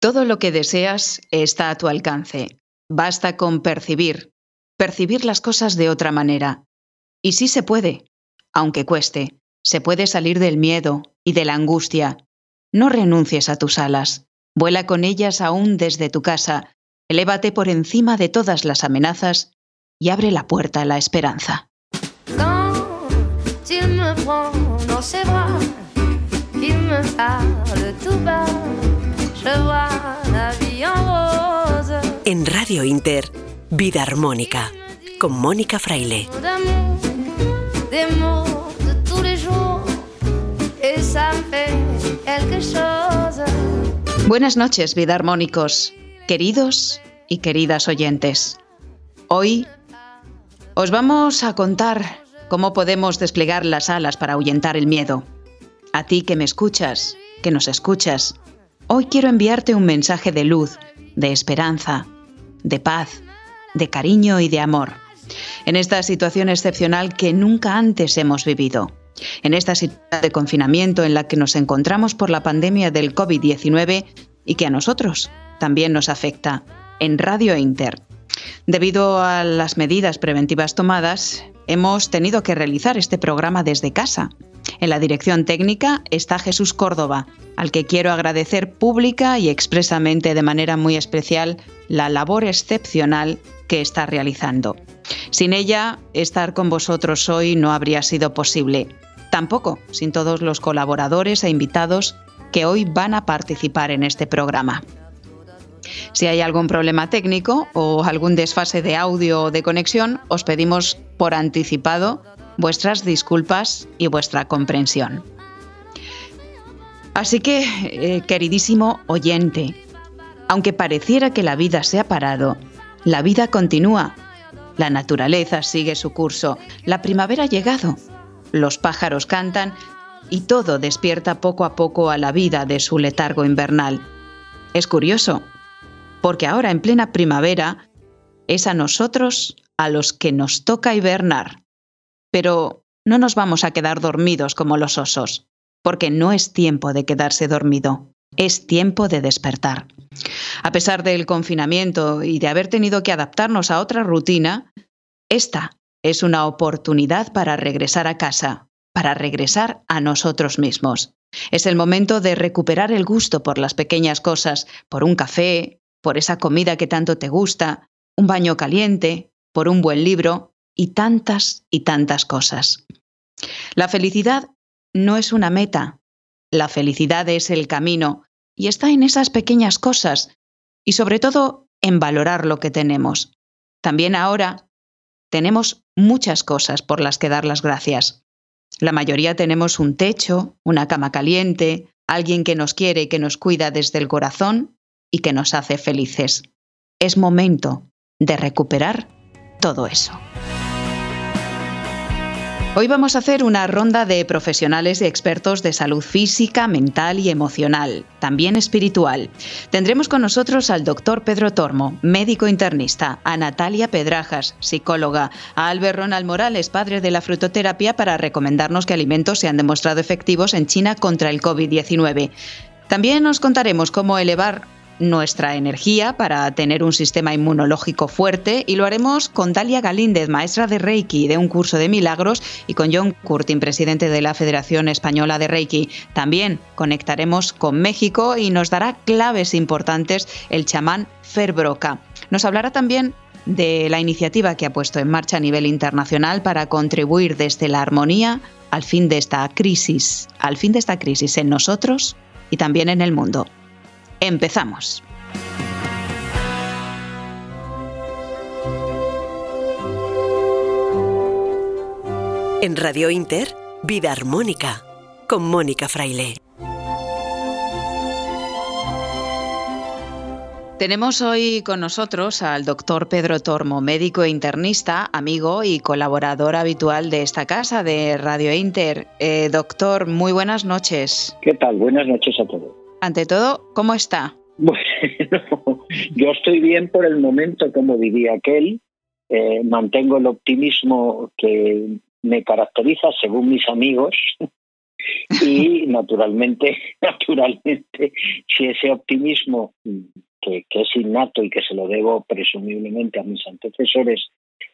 Todo lo que deseas está a tu alcance. Basta con percibir, percibir las cosas de otra manera. Y sí se puede, aunque cueste. Se puede salir del miedo y de la angustia. No renuncies a tus alas. Vuela con ellas aún desde tu casa. Elévate por encima de todas las amenazas y abre la puerta a la esperanza. En Radio Inter, Vida Armónica, con Mónica Fraile. Buenas noches, vida armónicos, queridos y queridas oyentes. Hoy os vamos a contar cómo podemos desplegar las alas para ahuyentar el miedo. A ti que me escuchas, que nos escuchas, hoy quiero enviarte un mensaje de luz, de esperanza, de paz, de cariño y de amor, en esta situación excepcional que nunca antes hemos vivido en esta situación de confinamiento en la que nos encontramos por la pandemia del COVID-19 y que a nosotros también nos afecta en Radio Inter. Debido a las medidas preventivas tomadas, hemos tenido que realizar este programa desde casa. En la dirección técnica está Jesús Córdoba, al que quiero agradecer pública y expresamente de manera muy especial la labor excepcional que está realizando. Sin ella, estar con vosotros hoy no habría sido posible. Tampoco sin todos los colaboradores e invitados que hoy van a participar en este programa. Si hay algún problema técnico o algún desfase de audio o de conexión, os pedimos por anticipado vuestras disculpas y vuestra comprensión. Así que, eh, queridísimo oyente, aunque pareciera que la vida se ha parado, la vida continúa. La naturaleza sigue su curso. La primavera ha llegado los pájaros cantan y todo despierta poco a poco a la vida de su letargo invernal. Es curioso, porque ahora en plena primavera es a nosotros a los que nos toca hibernar. Pero no nos vamos a quedar dormidos como los osos, porque no es tiempo de quedarse dormido, es tiempo de despertar. A pesar del confinamiento y de haber tenido que adaptarnos a otra rutina, esta es una oportunidad para regresar a casa, para regresar a nosotros mismos. Es el momento de recuperar el gusto por las pequeñas cosas, por un café, por esa comida que tanto te gusta, un baño caliente, por un buen libro y tantas y tantas cosas. La felicidad no es una meta, la felicidad es el camino y está en esas pequeñas cosas y sobre todo en valorar lo que tenemos. También ahora tenemos muchas cosas por las que dar las gracias. La mayoría tenemos un techo, una cama caliente, alguien que nos quiere y que nos cuida desde el corazón y que nos hace felices. Es momento de recuperar todo eso. Hoy vamos a hacer una ronda de profesionales y expertos de salud física, mental y emocional, también espiritual. Tendremos con nosotros al doctor Pedro Tormo, médico internista, a Natalia Pedrajas, psicóloga, a Albert Ronald Morales, padre de la frutoterapia, para recomendarnos qué alimentos se han demostrado efectivos en China contra el COVID-19. También nos contaremos cómo elevar nuestra energía para tener un sistema inmunológico fuerte y lo haremos con Dalia Galíndez, maestra de Reiki de un curso de milagros, y con John Curtin, presidente de la Federación Española de Reiki. También conectaremos con México y nos dará claves importantes el chamán Ferbroca. Nos hablará también de la iniciativa que ha puesto en marcha a nivel internacional para contribuir desde la armonía al fin de esta crisis, al fin de esta crisis en nosotros y también en el mundo. Empezamos. En Radio Inter, Vida Armónica, con Mónica Fraile. Tenemos hoy con nosotros al doctor Pedro Tormo, médico e internista, amigo y colaborador habitual de esta casa de Radio Inter. Eh, doctor, muy buenas noches. ¿Qué tal? Buenas noches a todos. Ante todo, ¿cómo está? Bueno, yo estoy bien por el momento, como diría aquel. Eh, mantengo el optimismo que me caracteriza, según mis amigos, Y naturalmente, naturalmente, si ese optimismo que, que, es innato y que se lo debo presumiblemente a mis antecesores,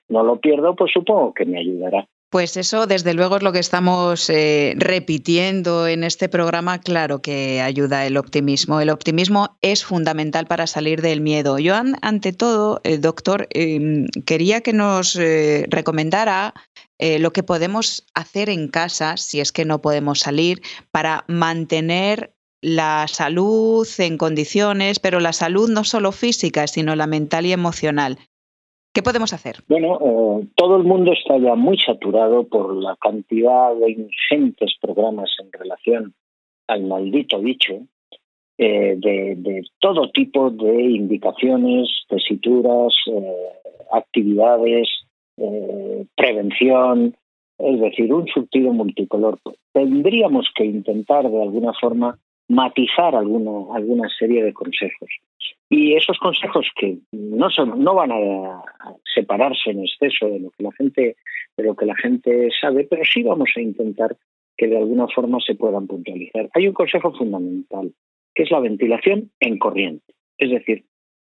no lo pierdo, pues supongo que me ayudará. Pues eso, desde luego, es lo que estamos eh, repitiendo en este programa. Claro que ayuda el optimismo. El optimismo es fundamental para salir del miedo. Yo, ante todo, eh, doctor, em, quería que nos eh, recomendara lo que podemos hacer en casa, si es que no podemos salir, para mantener la salud en condiciones, pero la salud no solo física, sino la mental y emocional. ¿Qué podemos hacer? Bueno, eh, todo el mundo está ya muy saturado por la cantidad de ingentes programas en relación al maldito dicho, eh, de, todo tipo de indicaciones, tesituras, eh, actividades, prevención, es decir, un surtido multicolor. Tendríamos que intentar de alguna forma matizar alguna, alguna serie de consejos. Y esos consejos que no son, no van a separarse en exceso de lo que la gente, de lo que la gente sabe, pero sí vamos a intentar que de alguna forma se puedan puntualizar. Hay un consejo fundamental, que es la ventilación en corriente. Es decir,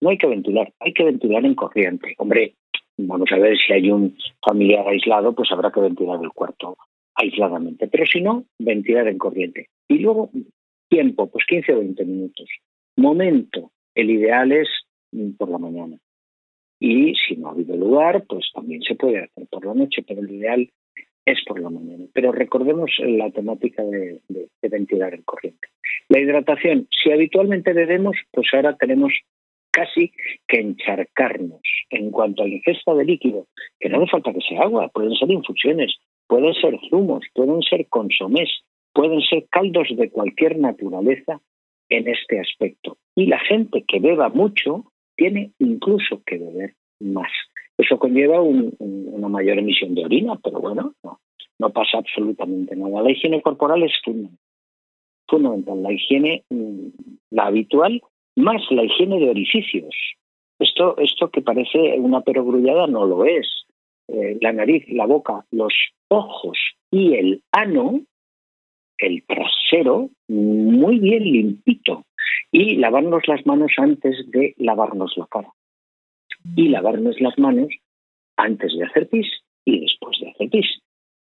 no hay que ventilar, hay que ventilar en corriente. Hombre, vamos a ver si hay un familiar aislado, pues habrá que ventilar el cuarto aisladamente. Pero si no, ventilar en corriente. Y luego Tiempo, pues 15 o 20 minutos. Momento, el ideal es mm, por la mañana. Y si no ha habido lugar, pues también se puede hacer por la noche, pero el ideal es por la mañana. Pero recordemos la temática de, ventilar el corriente. La hidratación, si habitualmente bebemos, pues ahora tenemos casi que encharcarnos en cuanto a la ingesta de líquido, que no hace falta que sea agua, pueden ser infusiones, pueden ser zumos, pueden ser consomés, pueden ser caldos de cualquier naturaleza en este aspecto. Y la gente que beba mucho tiene incluso que beber más. Eso conlleva una mayor emisión de orina, pero bueno, no, no pasa absolutamente nada. La higiene corporal es fundamental. La higiene, mm, la habitual, más la higiene de orificios. Esto, esto que parece una perogrullada no lo es. Eh, la nariz, la boca, los ojos y el ano el trasero muy bien limpito y lavarnos las manos antes de lavarnos la cara. Y lavarnos las manos antes de hacer pis y después de hacer pis.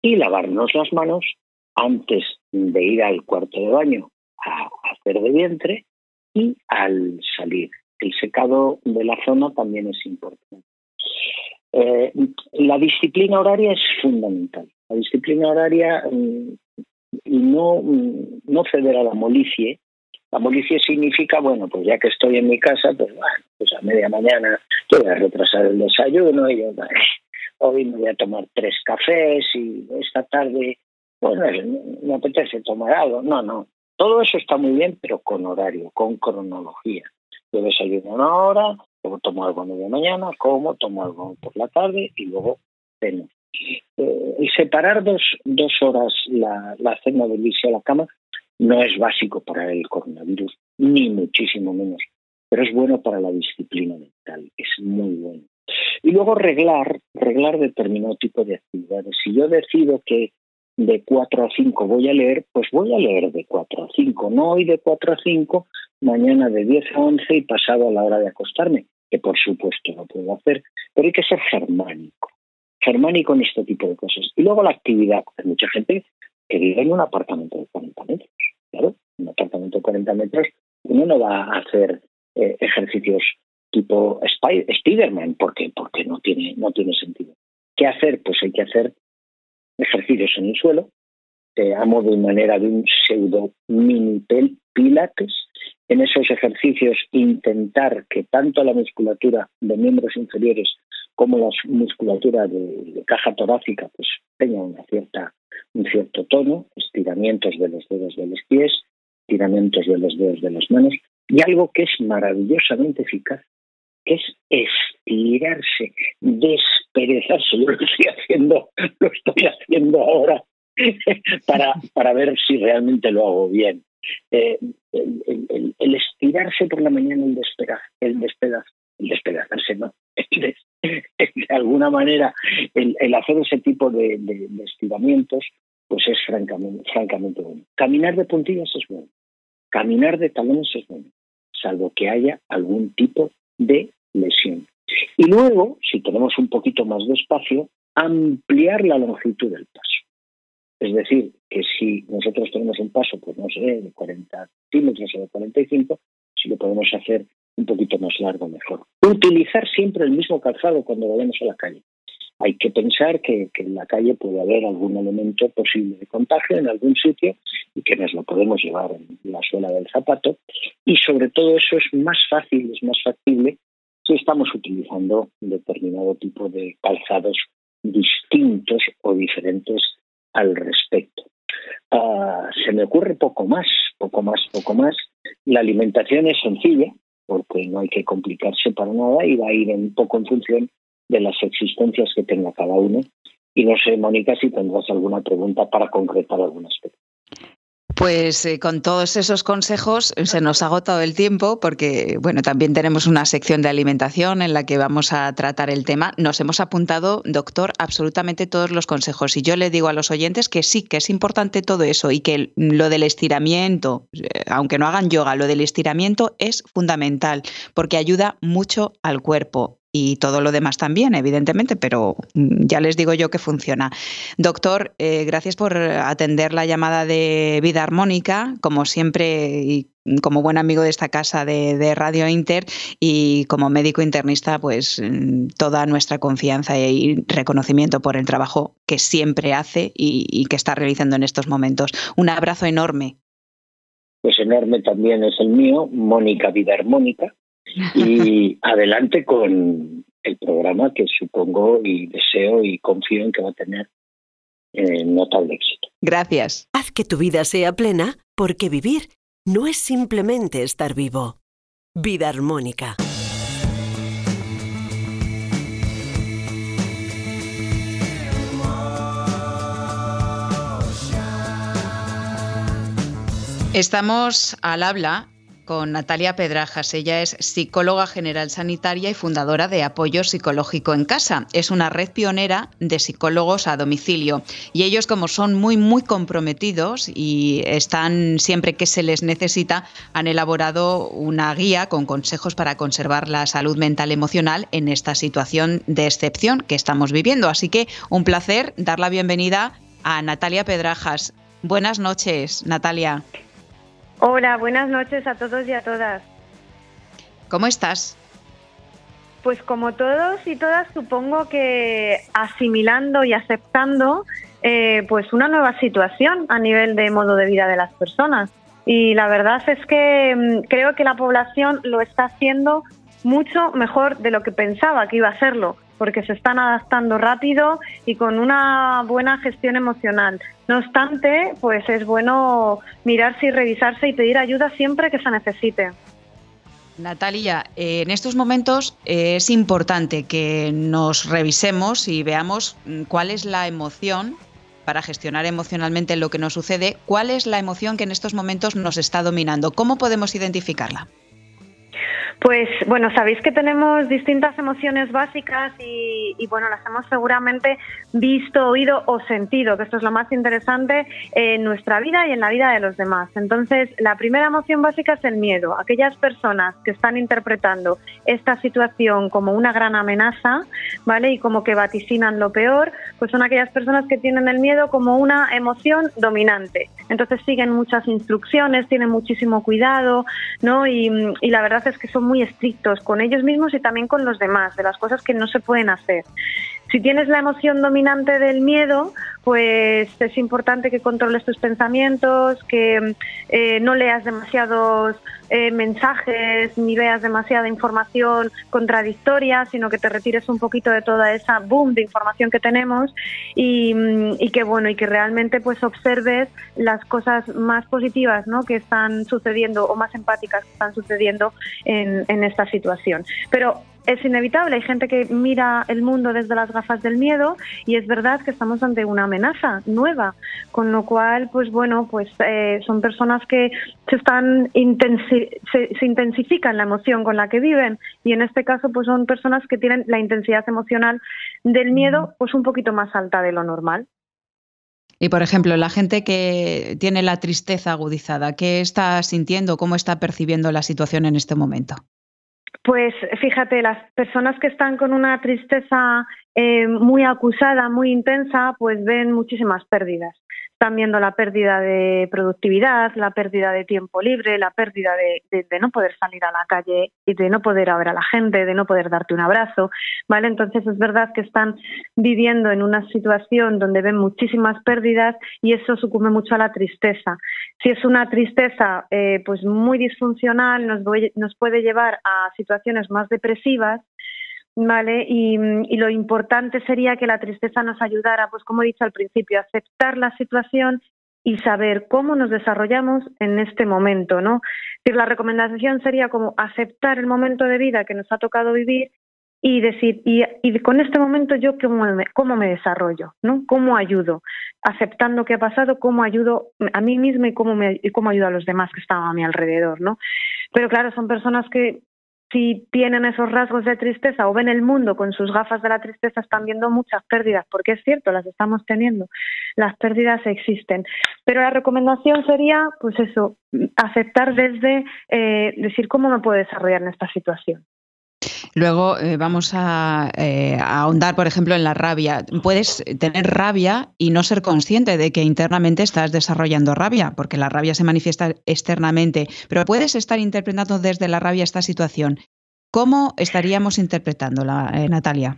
Y lavarnos las manos antes de ir al cuarto de baño a hacer de vientre y al salir. El secado de la zona también es importante. Eh, la disciplina horaria es fundamental. La disciplina horaria mm, y no, no ceder a la molicie. La molicie significa, bueno, pues ya que estoy en mi casa, pues bueno, pues a media mañana voy a retrasar el desayuno y yo, hoy me voy a tomar tres cafés y esta tarde, bueno, me apetece tomar algo. No, no, todo eso está muy bien, pero con horario, con cronología. Yo desayuno una hora, luego tomo algo a media mañana, como, tomo algo por la tarde y luego ceno. Eh, separar dos, dos horas la, la cena del irse a la cama no es básico para el coronavirus, ni muchísimo menos, pero es bueno para la disciplina mental, es muy bueno. Y luego reglar, reglar determinado tipo de actividades. Si yo decido que de 4 a 5 voy a leer, pues voy a leer de 4 a 5, no hoy de 4 a 5, mañana de 10 a 11 y pasado a la hora de acostarme, que por supuesto lo puedo hacer, pero hay que ser germánico germánico en este tipo de cosas. Y luego la actividad. Hay mucha gente que vive en un apartamento de 40 metros. Claro, un apartamento de 40 metros uno no va a hacer eh, ejercicios tipo Spiderman porque porque no tiene no tiene sentido. ¿Qué hacer? Pues hay que hacer ejercicios en el suelo eh, a modo y manera de un pseudo mini pilates. En esos ejercicios intentar que tanto la musculatura de miembros inferiores como la musculatura de, caja torácica pues tenga una cierta, un cierto tono, estiramientos de los dedos de los pies, estiramientos de los dedos de las manos, y algo que es maravillosamente eficaz, que es estirarse, desperezarse. Yo lo estoy haciendo, lo estoy haciendo ahora para, para ver si realmente lo hago bien. Eh, el, estirarse por la mañana, el, despedaz, el, despedaz, el despedazarse, no, de alguna manera el, hacer ese tipo de, estiramientos pues es francamente, francamente bueno. Caminar de puntillas es bueno. Caminar de talones es bueno, salvo que haya algún tipo de lesión. Y luego, si tenemos un poquito más de espacio, ampliar la longitud del paso. Es decir, que si nosotros tenemos un paso, pues no sé, de 40 centímetros o de 45, si lo podemos hacer un poquito más largo, mejor. Utilizar siempre el mismo calzado cuando vayamos a la calle. Hay que pensar que, en la calle puede haber algún elemento posible de contagio en algún sitio y que nos lo podemos llevar en la suela del zapato. Y sobre todo eso es más fácil, es más factible si estamos utilizando determinado tipo de calzados distintos o diferentes al respecto. Ah, se me ocurre poco más, poco más, poco más. La alimentación es sencilla, porque no hay que complicarse para nada y va a ir un poco en función de las existencias que tenga cada uno. Y no sé, Mónica, si tendrás alguna pregunta para concretar algún aspecto. Pues eh, con todos esos consejos se nos ha agotado el tiempo porque, bueno, también tenemos una sección de alimentación en la que vamos a tratar el tema. Nos hemos apuntado, doctor, absolutamente todos los consejos y yo le digo a los oyentes que sí, que es importante todo eso y que lo del estiramiento, eh, aunque no hagan yoga, lo del estiramiento es fundamental porque ayuda mucho al cuerpo y todo lo demás también, evidentemente, pero mm, ya les digo yo que funciona. Doctor, eh, gracias por atender la llamada de Vida Armónica, como siempre y como buen amigo de esta casa de, Radio Inter y como médico internista, pues mm, toda nuestra confianza y reconocimiento por el trabajo que siempre hace y, y que está realizando en estos momentos. Un abrazo enorme. Pues enorme también es el mío, Mónica Vida Armónica y adelante con el programa que supongo y deseo y confío en que va a tener eh, notable éxito. Gracias. Haz que tu vida sea plena, porque vivir no es simplemente estar vivo. Vida armónica. Estamos al habla con Natalia Pedrajas. Ella es psicóloga general sanitaria y fundadora de Apoyo Psicológico en Casa. Es una red pionera de psicólogos a domicilio. Y ellos, como son muy, muy comprometidos y están siempre que se les necesita, han elaborado una guía con consejos para conservar la salud mental emocional en esta situación de excepción que estamos viviendo. Así que un placer dar la bienvenida a Natalia Pedrajas. Buenas noches, Natalia. Hola, buenas noches a todos y a todas. ¿Cómo estás? Pues como todos y todas, supongo que asimilando y aceptando eh, pues una nueva situación a nivel de modo de vida de las personas. Y la verdad es que mm, creo que la población lo está haciendo mucho mejor de lo que pensaba que iba a hacerlo porque se están adaptando rápido y con una buena gestión emocional. No obstante, pues es bueno mirarse y revisarse y pedir ayuda siempre que se necesite. Natalia, en estos momentos eh, es importante que nos revisemos y veamos mm, cuál es la emoción para gestionar emocionalmente lo que nos sucede, cuál es la emoción que en estos momentos nos está dominando, cómo podemos identificarla. Pues bueno, sabéis que tenemos distintas emociones básicas y, bueno, las hemos seguramente visto, oído o sentido, que esto es lo más interesante en nuestra vida y en la vida de los demás. Entonces, la primera emoción básica es el miedo. Aquellas personas que están interpretando esta situación como una gran amenaza, ¿vale? Y como que vaticinan lo peor, pues son aquellas personas que tienen el miedo como una emoción dominante. Entonces siguen muchas instrucciones, tienen muchísimo cuidado, ¿no? Y, y la verdad es que son muy estrictos con ellos mismos y también con los demás, de las cosas que no se pueden hacer. Si tienes la emoción dominante del miedo, pues es importante que controles tus pensamientos, que eh, no leas demasiados eh, mensajes ni veas demasiada información contradictoria, sino que te retires un poquito de toda esa boom de información que tenemos y, y, que bueno y que realmente pues observes las cosas más positivas ¿no? que están sucediendo o más empáticas que están sucediendo en, en esta situación. Pero es inevitable. Hay gente que mira el mundo desde las gafas del miedo y es verdad que estamos ante una amenaza nueva, con lo cual, pues bueno, pues eh, son personas que se están se, se, intensifican la emoción con la que viven y en este caso, pues son personas que tienen la intensidad emocional del miedo, pues un poquito más alta de lo normal. Y por ejemplo, la gente que tiene la tristeza agudizada, ¿qué está sintiendo? ¿Cómo está percibiendo la situación en este momento? Pues fíjate, las personas que están con una tristeza eh, muy acusada, muy intensa, pues ven muchísimas pérdidas están viendo la pérdida de productividad, la pérdida de tiempo libre, la pérdida de, no poder salir a la calle y de no poder ver a la gente, de no poder darte un abrazo, ¿vale? Entonces es verdad que están viviendo en una situación donde ven muchísimas pérdidas y eso sucumbe mucho a la tristeza. Si es una tristeza eh, pues muy disfuncional, nos, nos puede llevar a situaciones más depresivas ¿vale? Y, lo importante sería que la tristeza nos ayudara, pues como he dicho al principio, a aceptar la situación y saber cómo nos desarrollamos en este momento, ¿no? la recomendación sería como aceptar el momento de vida que nos ha tocado vivir y decir, y, con este momento yo cómo me, cómo me desarrollo, ¿no? ¿Cómo ayudo? Aceptando que ha pasado, cómo ayudo a mí misma y cómo, me, y cómo ayudo a los demás que estaban a mi alrededor, ¿no? Pero claro, son personas que si tienen esos rasgos de tristeza o ven el mundo con sus gafas de la tristeza, están viendo muchas pérdidas, porque es cierto, las estamos teniendo. Las pérdidas existen. Pero la recomendación sería, pues eso, aceptar desde eh, decir cómo me puedo desarrollar en esta situación. Luego eh, vamos eh, a, ahondar, por ejemplo, en la rabia. Puedes tener rabia y no ser consciente de que internamente estás desarrollando rabia, porque la rabia se manifiesta externamente, pero puedes estar interpretando desde la rabia esta situación. ¿Cómo estaríamos interpretándola, eh, Natalia?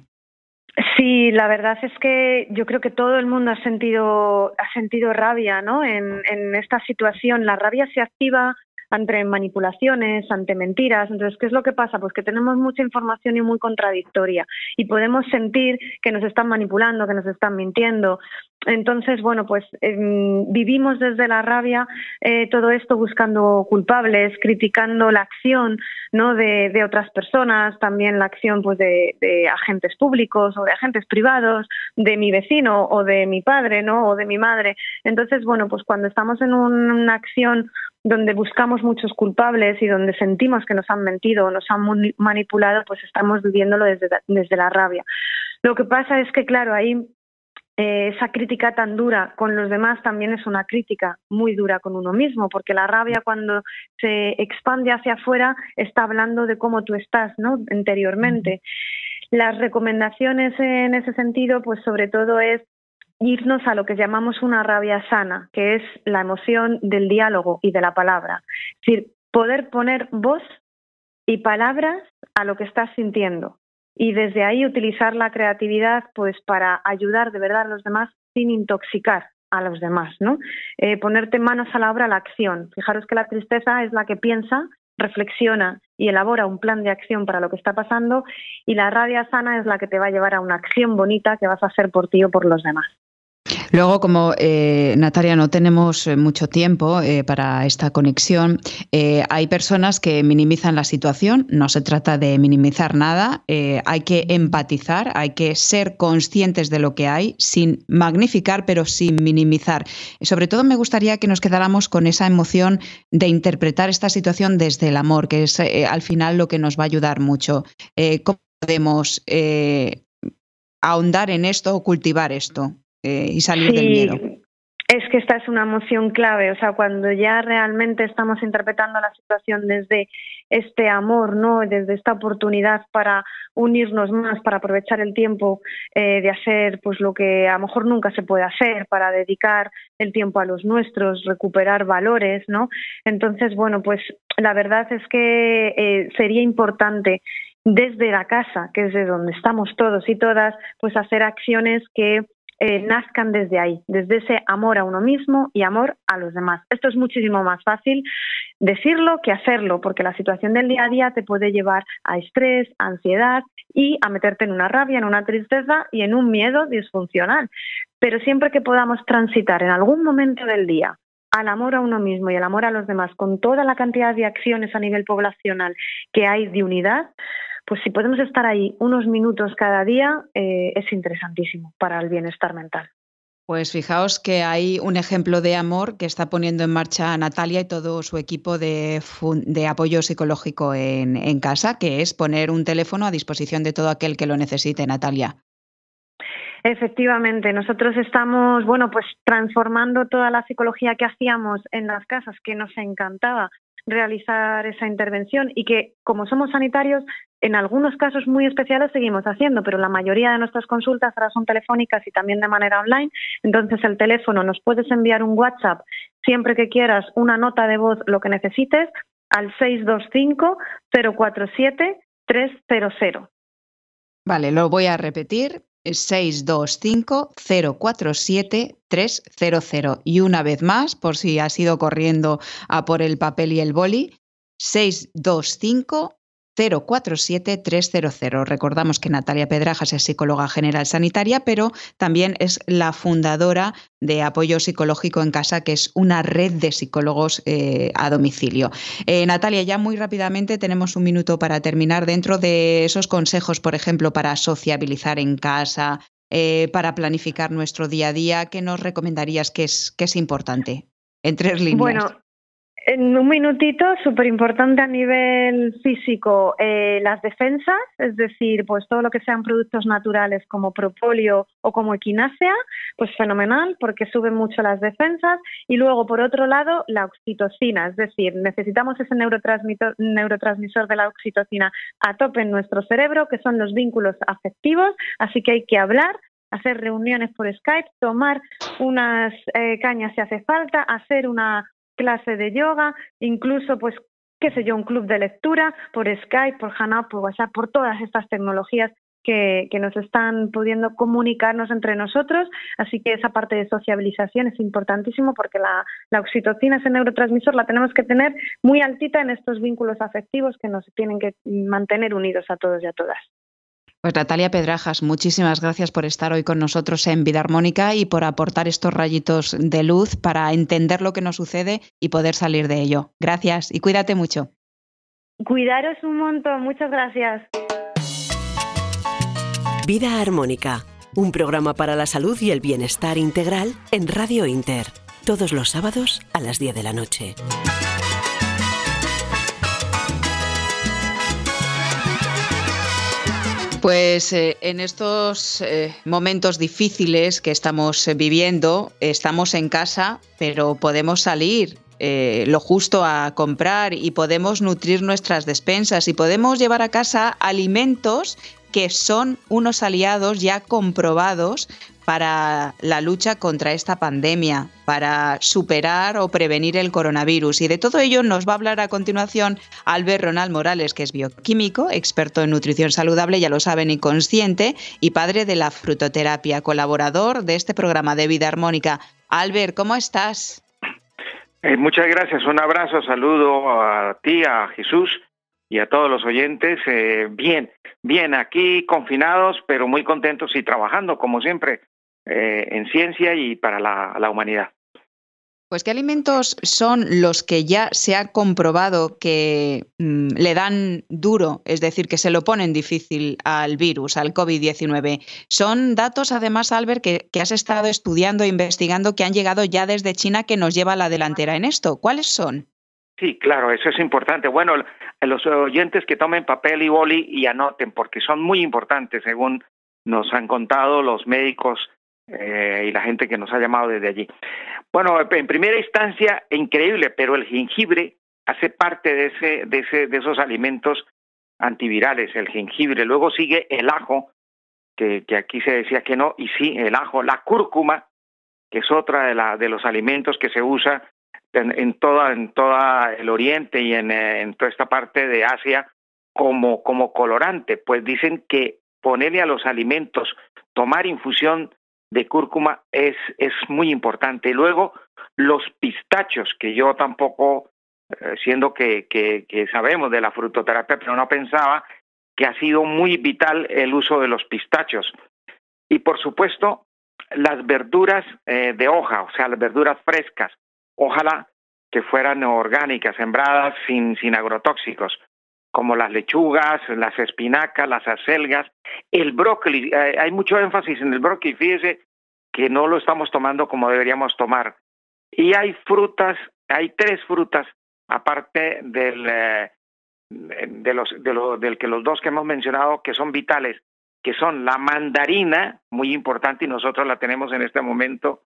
Sí, la verdad es que yo creo que todo el mundo ha sentido, ha sentido rabia ¿no? en, en esta situación. La rabia se activa ante manipulaciones, ante mentiras. Entonces, ¿qué es lo que pasa? Pues que tenemos mucha información y muy contradictoria y podemos sentir que nos están manipulando, que nos están mintiendo. Entonces, bueno, pues em, vivimos desde la rabia eh, todo esto buscando culpables, criticando la acción ¿no? de, de otras personas, también la acción pues, de, de, agentes públicos o de agentes privados, de mi vecino o de mi padre ¿no? o de mi madre. Entonces, bueno, pues cuando estamos en una acción donde buscamos muchos culpables y donde sentimos que nos han mentido o nos han manipulado, pues estamos viviéndolo desde, desde la rabia. Lo que pasa es que, claro, ahí eh, esa crítica tan dura con los demás también es una crítica muy dura con uno mismo, porque la rabia cuando se expande hacia afuera está hablando de cómo tú estás, ¿no? Interiormente. Las recomendaciones en ese sentido, pues sobre todo es irnos a lo que llamamos una rabia sana, que es la emoción del diálogo y de la palabra. Es decir, poder poner voz y palabras a lo que estás sintiendo y desde ahí utilizar la creatividad pues para ayudar de verdad a los demás sin intoxicar a los demás, ¿no? Eh, ponerte manos a la obra a la acción. Fijaros que la tristeza es la que piensa, reflexiona y elabora un plan de acción para lo que está pasando y la rabia sana es la que te va a llevar a una acción bonita que vas a hacer por ti o por los demás. Luego, como eh, Natalia, no tenemos eh, mucho tiempo eh, para esta conexión, hay personas que minimizan la situación, no se trata de minimizar nada, hay que empatizar, hay que ser conscientes de lo que hay, sin magnificar, pero sin minimizar. sobre todo me gustaría que nos quedáramos con esa emoción de interpretar esta situación desde el amor, que es al final lo que nos va a ayudar mucho. ¿Cómo podemos ahondar en esto o cultivar esto? Eh, y salir del miedo. Es que esta es una emoción clave, o sea, cuando ya realmente estamos interpretando la situación desde este amor, ¿no? Desde esta oportunidad para unirnos más, para aprovechar el tiempo eh, de hacer pues lo que a lo mejor nunca se puede hacer, para dedicar el tiempo a los nuestros, recuperar valores, ¿no? Entonces, bueno, pues la verdad es que eh, sería importante desde la casa, que es de donde estamos todos y todas, pues hacer acciones que eh, nazcan desde ahí, desde ese amor a uno mismo y amor a los demás. Esto es muchísimo más fácil decirlo que hacerlo, porque la situación del día a día te puede llevar a estrés, ansiedad y a meterte en una rabia, en una tristeza y en un miedo disfuncional. Pero siempre que podamos transitar en algún momento del día al amor a uno mismo y al amor a los demás, con toda la cantidad de acciones a nivel poblacional que hay de unidad, pues si podemos estar ahí unos minutos cada día, eh, es interesantísimo para el bienestar mental. Pues fijaos que hay un ejemplo de amor que está poniendo en marcha Natalia y todo su equipo de, apoyo psicológico en, en, casa, que es poner un teléfono a disposición de todo aquel que lo necesite, Natalia. Efectivamente, nosotros estamos, bueno, pues transformando toda la psicología que hacíamos en las casas, que nos encantaba realizar esa intervención y que como somos sanitarios, en algunos casos muy especiales seguimos haciendo, pero la mayoría de nuestras consultas ahora son telefónicas y también de manera online. Entonces el teléfono nos puedes enviar un WhatsApp siempre que quieras, una nota de voz, lo que necesites, al 625 047 300. Vale, lo voy a repetir. 625-047-300. Y una vez más, por si has ido corriendo a por el papel y el boli, 625 047-300. Recordamos que Natalia Pedrajas es psicóloga general sanitaria, pero también es la fundadora de Apoyo Psicológico en Casa, que es una red de psicólogos eh, a domicilio. Eh, Natalia, ya muy rápidamente tenemos un minuto para terminar. Dentro de esos consejos, por ejemplo, para sociabilizar en casa, eh, para planificar nuestro día a día, ¿qué nos recomendarías que es, que es importante? En tres líneas. Bueno, en un minutito, súper importante a nivel físico, eh, las defensas, es decir, pues todo lo que sean productos naturales como propóleo o como equinácea, pues fenomenal porque suben mucho las defensas. Y luego, por otro lado, la oxitocina, es decir, necesitamos ese neurotransmisor, de la oxitocina a tope en nuestro cerebro, que son los vínculos afectivos, así que hay que hablar, hacer reuniones por Skype, tomar unas eh, cañas si hace falta, hacer una clase de yoga, incluso pues qué sé yo, un club de lectura por Skype, por Hangout, por WhatsApp, por todas estas tecnologías que, que, nos están pudiendo comunicarnos entre nosotros. Así que esa parte de sociabilización es importantísimo porque la, la, oxitocina, ese neurotransmisor, la tenemos que tener muy altita en estos vínculos afectivos que nos tienen que mantener unidos a todos y a todas. Pues Natalia Pedrajas, muchísimas gracias por estar hoy con nosotros en Vida Armónica y por aportar estos rayitos de luz para entender lo que nos sucede y poder salir de ello. Gracias y cuídate mucho. Cuidaros un montón, muchas gracias. Vida Armónica, un programa para la salud y el bienestar integral en Radio Inter, todos los sábados a las 10 de la noche. Pues eh, en estos eh, momentos difíciles que estamos eh, viviendo, estamos en casa, pero podemos salir lo justo a comprar y podemos nutrir nuestras despensas y podemos llevar a casa alimentos que son unos aliados ya comprobados para la lucha contra esta pandemia, para superar o prevenir el coronavirus. Y de todo ello nos va a hablar a continuación Albert Ronald Morales, que es bioquímico, experto en nutrición saludable, ya lo saben, y consciente, y padre de la frutoterapia, colaborador de este programa de vida armónica. Albert, ¿cómo estás? Eh, muchas gracias, un abrazo, saludo a ti, a Jesús y a todos los oyentes. Eh, bien, bien, aquí confinados, pero muy contentos y trabajando, como siempre, eh, en ciencia y para la, humanidad. Pues qué alimentos son los que ya se ha comprobado que mm, le dan duro, es decir, que se lo ponen difícil al virus, al COVID-19. Son datos, además, Albert, que, que, has estado estudiando e investigando que han llegado ya desde China que nos lleva a la delantera en esto. ¿Cuáles son? Sí, claro, eso es importante. Bueno, los oyentes que tomen papel y boli y anoten, porque son muy importantes, según nos han contado los médicos eh, y la gente que nos ha llamado desde allí. Bueno, en primera instancia, increíble, pero el jengibre hace parte de, ese, de, ese, de esos alimentos antivirales, el jengibre. Luego sigue el ajo, que, aquí se decía que no, y sí, el ajo, la cúrcuma, que es otra de, la, de los alimentos que se usa en, en toda en toda el Oriente y en, en toda esta parte de Asia como, como colorante. Pues dicen que ponerle a los alimentos, tomar infusión de cúrcuma es, es muy importante. Luego, los pistachos, que yo tampoco, eh, siendo que, que, sabemos de la frutoterapia, pero no pensaba que ha sido muy vital el uso de los pistachos. Y por supuesto, las verduras eh, de hoja, o sea, las verduras frescas, ojalá que fueran orgánicas, sembradas sin, sin agrotóxicos como las lechugas, las espinacas, las acelgas, el brócoli. Eh, hay mucho énfasis en el brócoli, fíjese que no lo estamos tomando como deberíamos tomar. Y hay frutas, hay tres frutas, aparte del, eh, de los, de lo, del que los dos que hemos mencionado, que son vitales, que son la mandarina, muy importante, y nosotros la tenemos en este momento,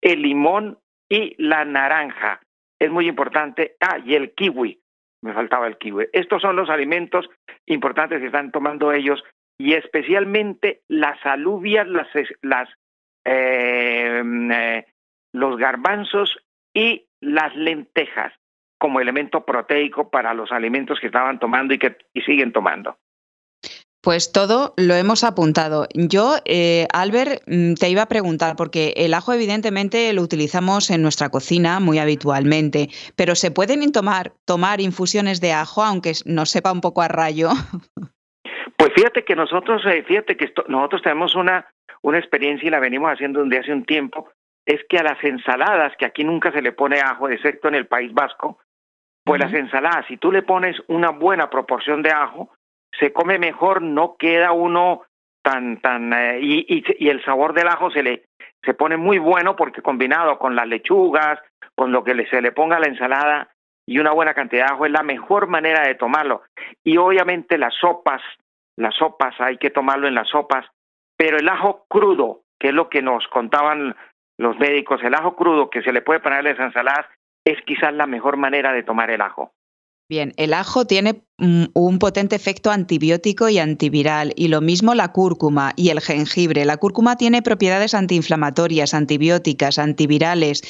el limón y la naranja. Es muy importante. Ah, y el kiwi. Me faltaba el kiwi. Estos son los alimentos importantes que están tomando ellos y especialmente las alubias, las, las eh, eh, los garbanzos y las lentejas como elemento proteico para los alimentos que estaban tomando y que y siguen tomando. Pues todo lo hemos apuntado. Yo, eh, Albert, mm, te iba a preguntar, porque el ajo evidentemente lo utilizamos en nuestra cocina muy habitualmente, pero ¿se pueden tomar, tomar infusiones de ajo aunque nos sepa un poco a rayo? Pues fíjate que nosotros, eh, fíjate que nosotros tenemos una, una experiencia y la venimos haciendo desde hace un tiempo, es que a las ensaladas, que aquí nunca se le pone ajo, excepto en el País Vasco, pues las ensaladas, si tú le pones una buena proporción de ajo, se come mejor, no queda uno tan, tan, eh, y, y, el sabor del ajo se le, se pone muy bueno porque combinado con las lechugas, con lo que se le ponga a la ensalada y una buena cantidad de ajo es la mejor manera de tomarlo. Y obviamente las sopas, las sopas hay que tomarlo en las sopas, pero el ajo crudo, que es lo que nos contaban los médicos, el ajo crudo que se le puede poner a las ensaladas es quizás la mejor manera de tomar el ajo. Bien, el ajo tiene mm, un potente efecto antibiótico y antiviral, y lo mismo la cúrcuma y el jengibre. La cúrcuma tiene propiedades antiinflamatorias, antibióticas, antivirales,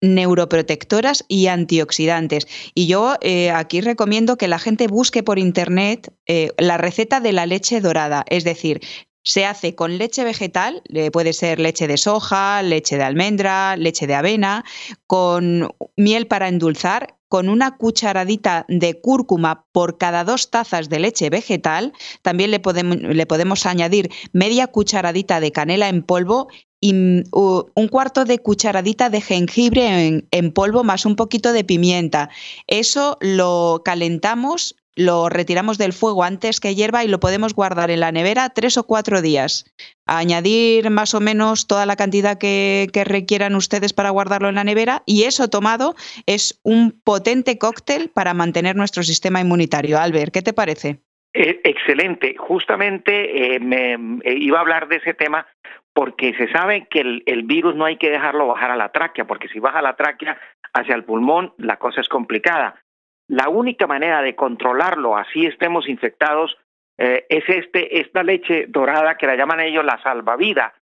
neuroprotectoras y antioxidantes. Y yo eh, aquí recomiendo que la gente busque por internet eh, la receta de la leche dorada, es decir, se hace con leche vegetal, puede ser leche de soja, leche de almendra, leche de avena, con miel para endulzar, con una cucharadita de cúrcuma por cada dos tazas de leche vegetal. También le podemos, añadir media cucharadita de canela en polvo y mm, un cuarto de cucharadita de jengibre en, en, polvo más un poquito de pimienta. Eso lo calentamos lo retiramos del fuego antes que hierva y lo podemos guardar en la nevera tres o cuatro días. Añadir más o menos toda la cantidad que, requieran ustedes para guardarlo en la nevera y eso tomado es un potente cóctel para mantener nuestro sistema inmunitario. Albert, ¿qué te parece? Eh, excelente. Justamente eh, me eh, iba a hablar de ese tema porque se sabe que el, el, virus no hay que dejarlo bajar a la tráquea, porque si baja la tráquea hacia el pulmón, la cosa es complicada. La única manera de controlarlo, así estemos infectados, eh, es este, esta leche dorada que la llaman ellos la salvavida,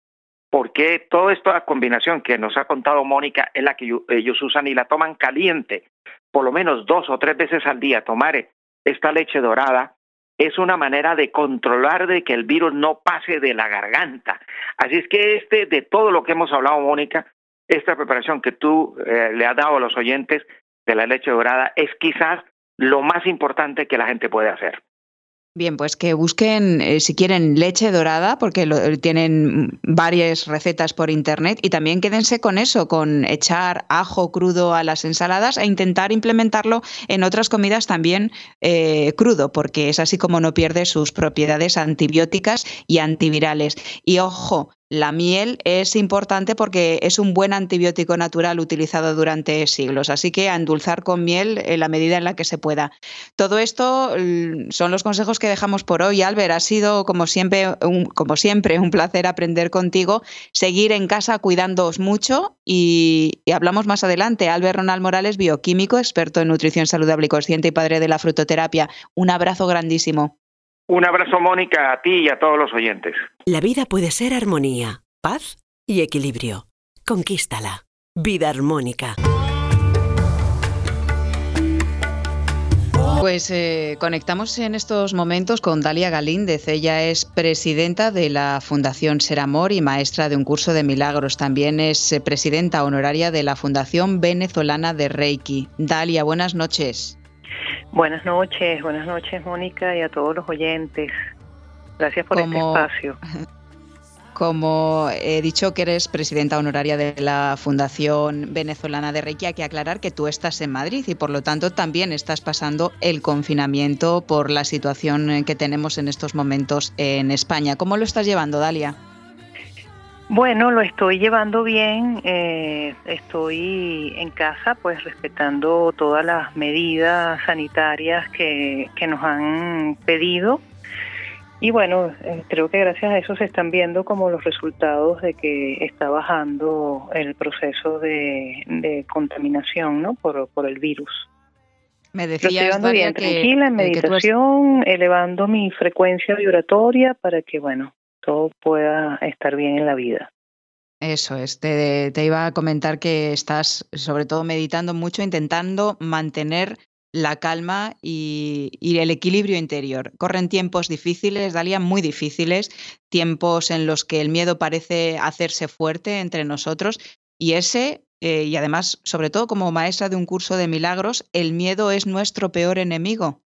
porque toda esta combinación que nos ha contado Mónica es la que ellos usan y la toman caliente, por lo menos dos o tres veces al día, tomar esta leche dorada es una manera de controlar de que el virus no pase de la garganta. Así es que este, de todo lo que hemos hablado, Mónica, esta preparación que tú eh, le has dado a los oyentes de la leche dorada es quizás lo más importante que la gente puede hacer. Bien, pues que busquen, eh, si quieren, leche dorada, porque tienen varias recetas por internet, y también quédense con eso, con echar ajo crudo a las ensaladas e intentar implementarlo en otras comidas también eh, crudo, porque es así como no pierde sus propiedades antibióticas y antivirales. Y ojo, la miel es importante porque es un buen antibiótico natural utilizado durante siglos, así que a endulzar con miel en la medida en la que se pueda. Todo esto mm, son los consejos que dejamos por hoy. Albert, ha sido como siempre, un, como siempre un placer aprender contigo, seguir en casa cuidándoos mucho y, y hablamos más adelante. Albert Ronald Morales, bioquímico, experto en nutrición saludable y consciente y padre de la frutoterapia. Un abrazo grandísimo. Un abrazo, Mónica, a ti y a todos los oyentes. La vida puede ser armonía, paz y equilibrio. Conquístala. Vida armónica. Pues eh, conectamos en estos momentos con Dalia Galíndez. Ella es presidenta de la Fundación Ser Amor y maestra de un curso de milagros. También es eh, presidenta honoraria de la Fundación Venezolana de Reiki. Dalia, buenas noches. Buenas noches, buenas noches Mónica y a todos los oyentes. Gracias por este espacio. Como he dicho que eres presidenta honoraria de la Fundación Venezolana de Reiki, hay que aclarar que tú estás en Madrid y por lo tanto también estás pasando el confinamiento por la situación que tenemos en estos momentos en España. ¿Cómo lo estás llevando, Dalia? Bueno, lo estoy llevando bien. Eh, estoy en casa, pues respetando todas las medidas sanitarias que, que nos han pedido. y bueno, eh, creo que gracias a eso se están viendo como los resultados de que está bajando el proceso de, contaminación ¿no? por, por el virus. Me decías, estoy bien tranquila, en meditación, elevando mi frecuencia vibratoria para que, bueno, todo pueda estar bien en la vida. Eso es, te, te, iba a comentar que estás sobre todo meditando mucho, intentando mantener la calma y, el equilibrio interior. Corren tiempos difíciles, Dalia, muy difíciles, tiempos en los que el miedo parece hacerse fuerte entre nosotros y ese, eh, y además, sobre todo como maestra de un curso de milagros, el miedo es nuestro peor enemigo.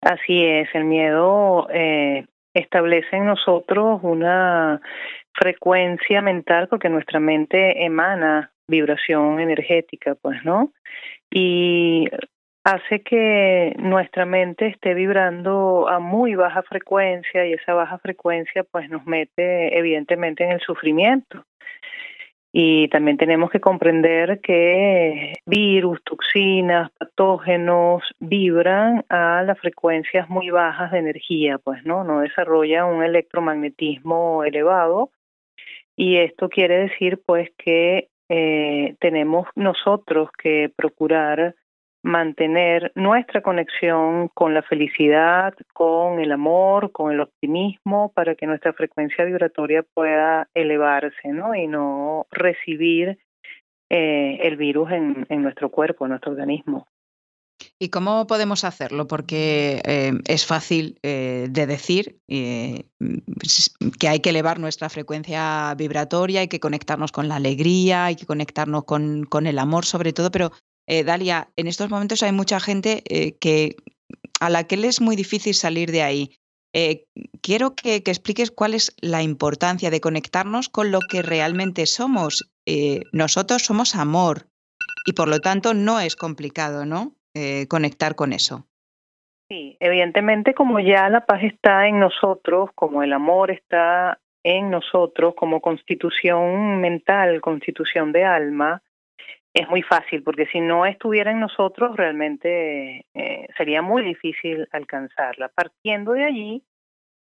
Así es, el miedo eh, establece en nosotros una frecuencia mental porque nuestra mente emana vibración energética, pues, ¿no? Y hace que nuestra mente esté vibrando a muy baja frecuencia y esa baja frecuencia pues nos mete evidentemente en el sufrimiento. Y también tenemos que comprender que virus, toxinas, patógenos vibran a las frecuencias muy bajas de energía, pues no, no desarrollan un electromagnetismo elevado. Y esto quiere decir pues que eh, tenemos nosotros que procurar mantener nuestra conexión con la felicidad, con el amor, con el optimismo, para que nuestra frecuencia vibratoria pueda elevarse, ¿no? Y no recibir eh, el virus en, nuestro cuerpo, en nuestro organismo. ¿Y cómo podemos hacerlo? Porque eh, es fácil eh, de decir que hay que elevar nuestra frecuencia vibratoria, hay que conectarnos con la alegría, hay que conectarnos con, con el amor sobre todo, pero eh, Dalia, en estos momentos hay mucha gente eh, que a la que le es muy difícil salir de ahí. Eh, quiero que, expliques cuál es la importancia de conectarnos con lo que realmente somos. nosotros somos amor y por lo tanto no es complicado, ¿no? conectar con eso. Sí, evidentemente como ya la paz está en nosotros, como el amor está en nosotros, como constitución mental, constitución de alma, es muy fácil, porque si no estuviera en nosotros, realmente eh, sería muy difícil alcanzarla. Partiendo de allí,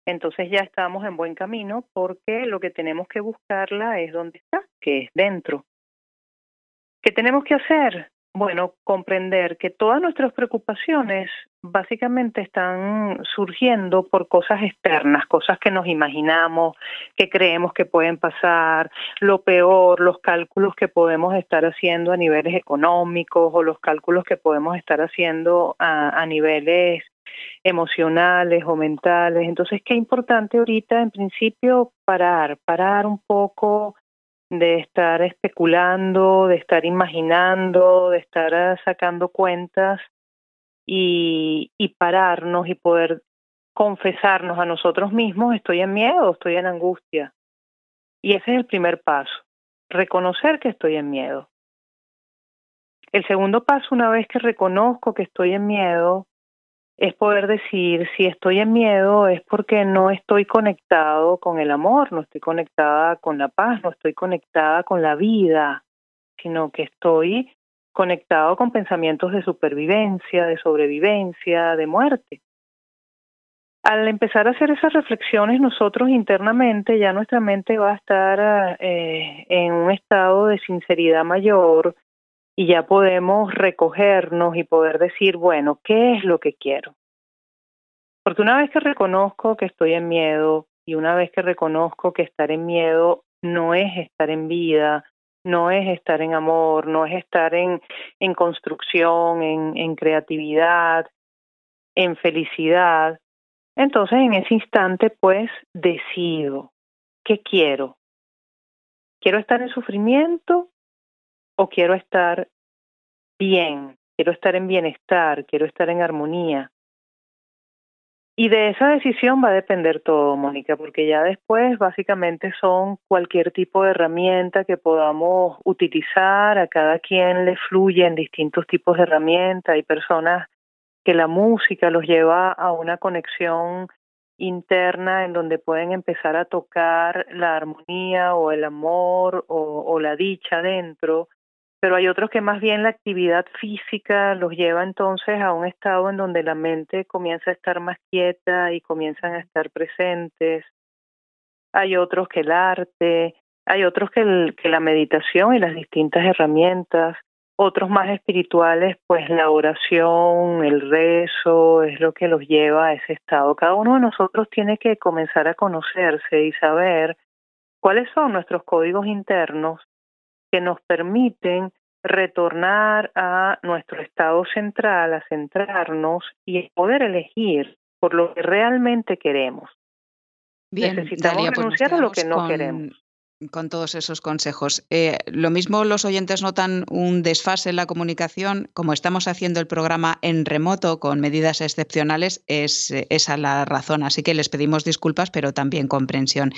entonces ya estamos en buen camino, porque lo que tenemos que buscarla es donde está, que es dentro. ¿Qué tenemos que hacer? Bueno, comprender que todas nuestras preocupaciones básicamente están surgiendo por cosas externas, cosas que nos imaginamos, que creemos que pueden pasar, lo peor, los cálculos que podemos estar haciendo a niveles económicos o los cálculos que podemos estar haciendo a, niveles emocionales o mentales. Entonces, qué importante ahorita, en principio, parar, parar un poco de estar especulando, de estar imaginando, de estar ah, sacando cuentas y, y pararnos y poder confesarnos a nosotros mismos, estoy en miedo, estoy en angustia. Y ese es el primer paso, reconocer que estoy en miedo. El segundo paso, una vez que reconozco que estoy en miedo, es poder decir si estoy en miedo es porque no estoy conectado con el amor, no estoy conectada con la paz, no estoy conectada con la vida, sino que estoy conectado con pensamientos de supervivencia, de sobrevivencia, de muerte. Al empezar a hacer esas reflexiones nosotros internamente ya nuestra mente va a estar eh, en un estado de sinceridad mayor, y ya podemos recogernos y poder decir, bueno, ¿qué es lo que quiero? Porque una vez que reconozco que estoy en miedo y una vez que reconozco que estar en miedo no es estar en vida, no es estar en amor, no es estar en, en construcción, en, en creatividad, en felicidad, entonces en ese instante pues decido, ¿qué quiero? ¿Quiero estar en sufrimiento o quiero estar bien, quiero estar en bienestar, quiero estar en armonía. Y de esa decisión va a depender todo, Mónica, porque ya después básicamente son cualquier tipo de herramienta que podamos utilizar, a cada quien le fluye en distintos tipos de herramientas, hay personas que la música los lleva a una conexión interna en donde pueden empezar a tocar la armonía o el amor o, o la dicha dentro pero hay otros que más bien la actividad física los lleva entonces a un estado en donde la mente comienza a estar más quieta y comienzan a estar presentes. Hay otros que el arte, hay otros que, la meditación y las distintas herramientas, otros más espirituales, pues la oración, el rezo es lo que los lleva a ese estado. Cada uno de nosotros tiene que comenzar a conocerse y saber cuáles son nuestros códigos internos que nos permiten retornar a nuestro estado central, a centrarnos y poder elegir por lo que realmente queremos. Bien, Necesitamos Dalia, pues renunciar a lo que no queremos con todos esos consejos. Eh, lo mismo los oyentes notan un desfase en la comunicación, como estamos haciendo el programa en remoto con medidas excepcionales, es esa la razón. Así que les pedimos disculpas, pero también comprensión.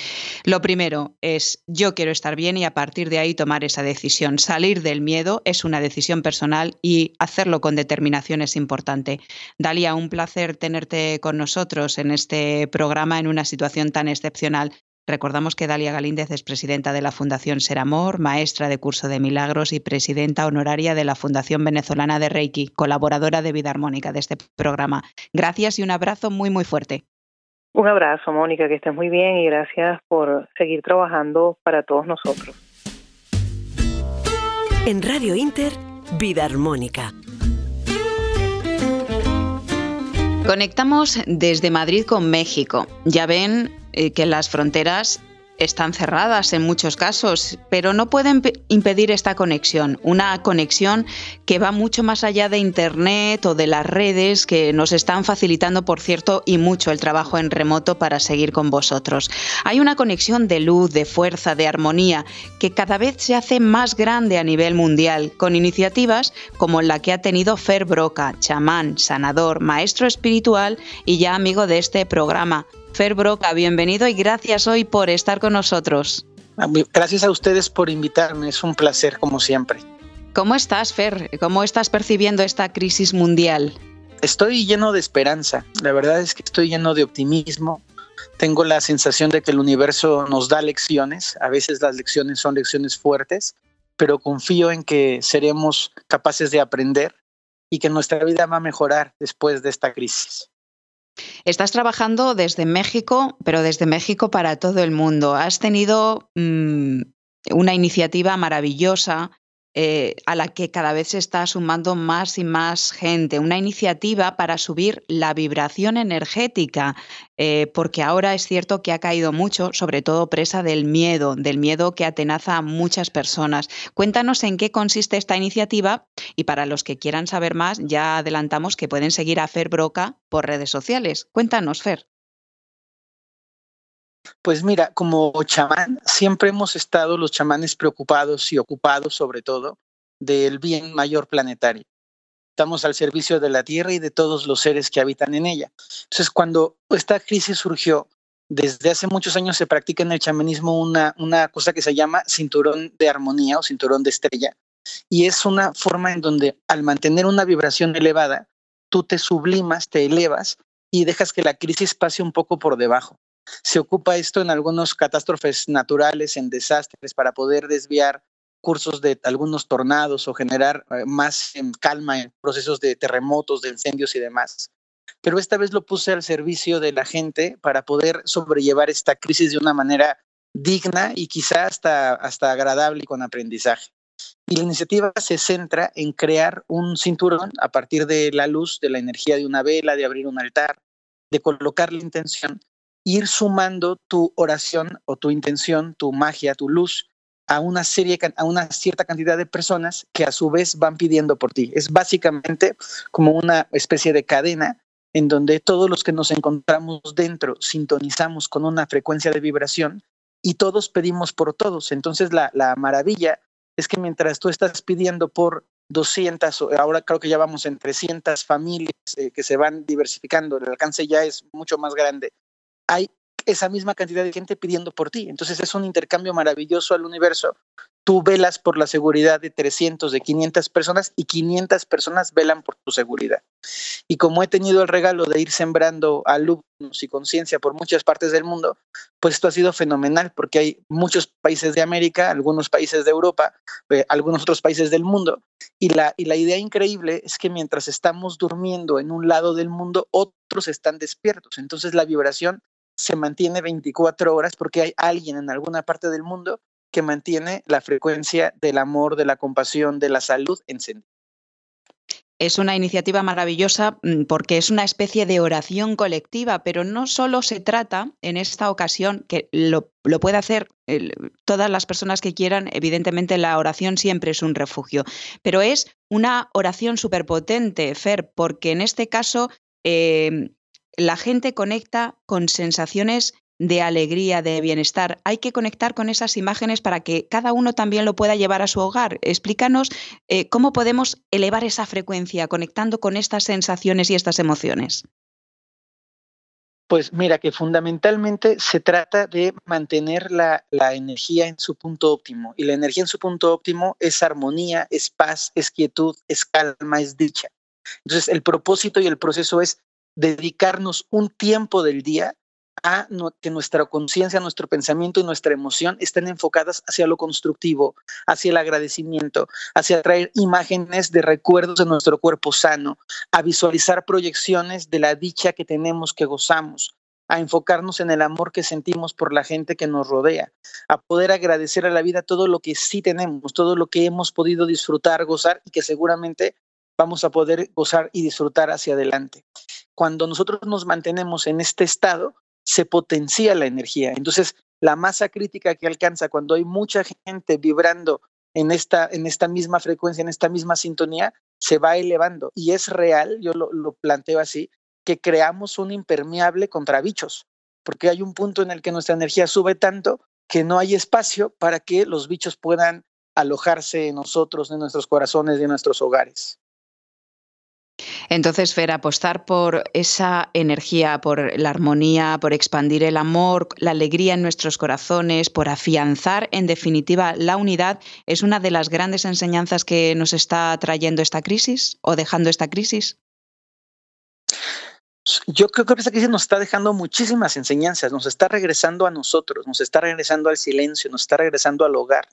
Lo primero es yo quiero estar bien y a partir de ahí tomar esa decisión. Salir del miedo es una decisión personal y hacerlo con determinación es importante. Dalia, un placer tenerte con nosotros en este programa en una situación tan excepcional. Recordamos que Dalia Galíndez es presidenta de la Fundación Ser Amor, maestra de curso de milagros y presidenta honoraria de la Fundación Venezolana de Reiki, colaboradora de Vida Armónica de este programa. Gracias y un abrazo muy, muy fuerte. Un abrazo, Mónica, que estés muy bien y gracias por seguir trabajando para todos nosotros. En Radio Inter, Vida Armónica. Conectamos desde Madrid con México. Ya ven eh, que las fronteras están cerradas en muchos casos, pero no pueden impedir esta conexión, una conexión que va mucho más allá de Internet o de las redes que nos están facilitando, por cierto, y mucho el trabajo en remoto para seguir con vosotros. Hay una conexión de luz, de fuerza, de armonía, que cada vez se hace más grande a nivel mundial, con iniciativas como la que ha tenido Fer Broca, chamán, sanador, maestro espiritual y ya amigo de este programa Fer Broca, bienvenido y gracias hoy por estar con nosotros. Gracias a ustedes por invitarme, es un placer como siempre. ¿Cómo estás, Fer? ¿Cómo estás percibiendo esta crisis mundial? Estoy lleno de esperanza, la verdad es que estoy lleno de optimismo. Tengo la sensación de que el universo nos da lecciones, a veces las lecciones son lecciones fuertes, pero confío en que seremos capaces de aprender y que nuestra vida va a mejorar después de esta crisis. Estás trabajando desde México, pero desde México para todo el mundo. Has tenido mm, una iniciativa maravillosa eh, a la que cada vez se está sumando más y más gente. Una iniciativa para subir la vibración energética, eh, porque ahora es cierto que ha caído mucho, sobre todo presa del miedo, del miedo que atenaza a muchas personas. Cuéntanos en qué consiste esta iniciativa y para los que quieran saber más, ya adelantamos que pueden seguir a Fer Broca por redes sociales. Cuéntanos, Fer. Pues mira, como chamán, siempre hemos estado los chamanes preocupados y ocupados sobre todo del bien mayor planetario. Estamos al servicio de la Tierra y de todos los seres que habitan en ella. Entonces, cuando esta crisis surgió, desde hace muchos años se practica en el chamanismo una, una cosa que se llama cinturón de armonía o cinturón de estrella. Y es una forma en donde al mantener una vibración elevada, tú te sublimas, te elevas y dejas que la crisis pase un poco por debajo. Se ocupa esto en algunas catástrofes naturales, en desastres, para poder desviar cursos de algunos tornados o generar eh, más calma en procesos de terremotos, de incendios y demás. Pero esta vez lo puse al servicio de la gente para poder sobrellevar esta crisis de una manera digna y quizá hasta, hasta agradable y con aprendizaje. Y la iniciativa se centra en crear un cinturón a partir de la luz, de la energía de una vela, de abrir un altar, de colocar la intención ir sumando tu oración o tu intención, tu magia, tu luz a una serie, a una cierta cantidad de personas que a su vez van pidiendo por ti. Es básicamente como una especie de cadena en donde todos los que nos encontramos dentro sintonizamos con una frecuencia de vibración y todos pedimos por todos. Entonces la, maravilla es que mientras tú estás pidiendo por 200, ahora creo que ya vamos en 300 familias eh, que se van diversificando, el alcance ya es mucho más grande hay esa misma cantidad de gente pidiendo por ti. Entonces es un intercambio maravilloso al universo tú velas por la seguridad de 300, de 500 personas y 500 personas velan por tu seguridad. Y como he tenido el regalo de ir sembrando alumnos y conciencia por muchas partes del mundo, pues esto ha sido fenomenal porque hay muchos países de América, algunos países de Europa, eh, algunos otros países del mundo. Y la, y la idea increíble es que mientras estamos durmiendo en un lado del mundo, otros están despiertos. Entonces la vibración se mantiene 24 horas porque hay alguien en alguna parte del mundo que mantiene la frecuencia del amor, de la compasión, de la salud encendida. Es una iniciativa maravillosa mm, porque es una especie de oración colectiva, pero no solo se trata en esta ocasión, que lo, lo puede hacer todas las personas que quieran, evidentemente la oración siempre es un refugio, pero es una oración superpotente, Fer, porque en este caso eh, la gente conecta con sensaciones de alegría, de bienestar. Hay que conectar con esas imágenes para que cada uno también lo pueda llevar a su hogar. Explícanos eh, cómo podemos elevar esa frecuencia conectando con estas sensaciones y estas emociones. Pues mira, que fundamentalmente se trata de mantener la, la, energía en su punto óptimo. Y la energía en su punto óptimo es armonía, es paz, es quietud, es calma, es dicha. Entonces, el propósito y el proceso es dedicarnos un tiempo del día a que nuestra conciencia, nuestro pensamiento y nuestra emoción estén enfocadas hacia lo constructivo, hacia el agradecimiento, hacia traer imágenes de recuerdos de nuestro cuerpo sano, a visualizar proyecciones de la dicha que tenemos, que gozamos, a enfocarnos en el amor que sentimos por la gente que nos rodea, a poder agradecer a la vida todo lo que sí tenemos, todo lo que hemos podido disfrutar, gozar y que seguramente vamos a poder gozar y disfrutar hacia adelante. Cuando nosotros nos mantenemos en este estado, se potencia la energía. Entonces, la masa crítica que alcanza cuando hay mucha gente vibrando en esta, en esta misma frecuencia, en esta misma sintonía, se va elevando. Y es real, yo lo, lo planteo así, que creamos un impermeable contra bichos, porque hay un punto en el que nuestra energía sube tanto que no hay espacio para que los bichos puedan alojarse en nosotros, en nuestros corazones en nuestros hogares. Entonces, Fer, apostar por esa energía, por la armonía, por expandir el amor, la alegría en nuestros corazones, por afianzar, en definitiva, la unidad, es una de las grandes enseñanzas que nos está trayendo esta crisis o dejando esta crisis. Yo creo que esta crisis nos está dejando muchísimas enseñanzas, nos está regresando a nosotros, nos está regresando al silencio, nos está regresando al hogar